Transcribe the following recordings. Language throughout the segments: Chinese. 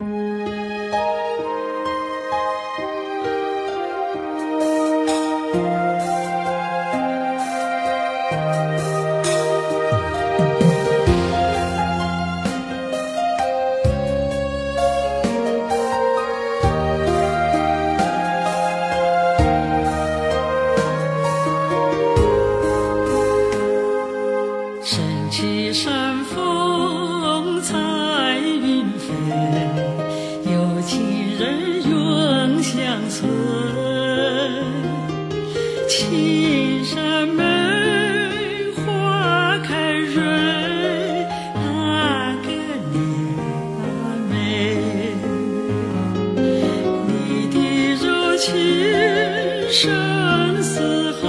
升起人永相随。青山梅花开蕊，那个年美。你的柔情深似海，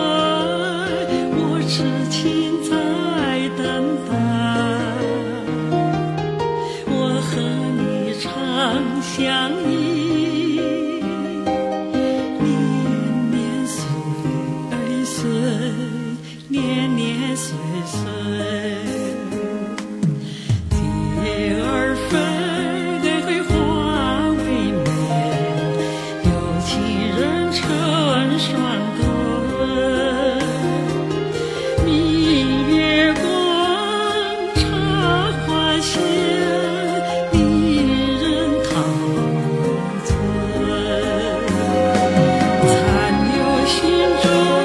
you.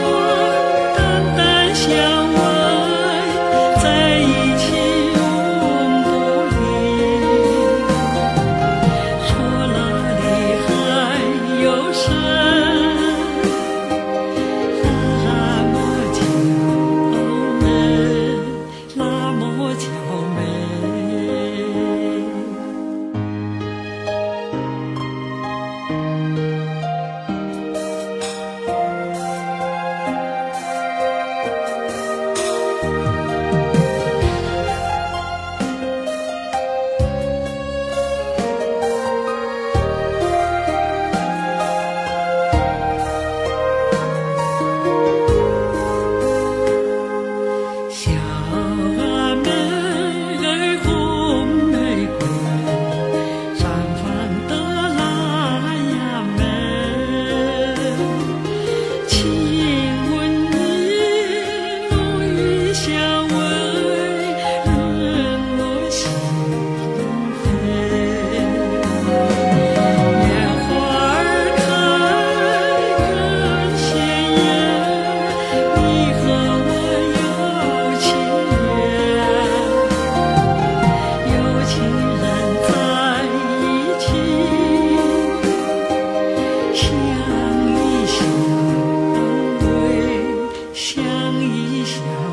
Krishna.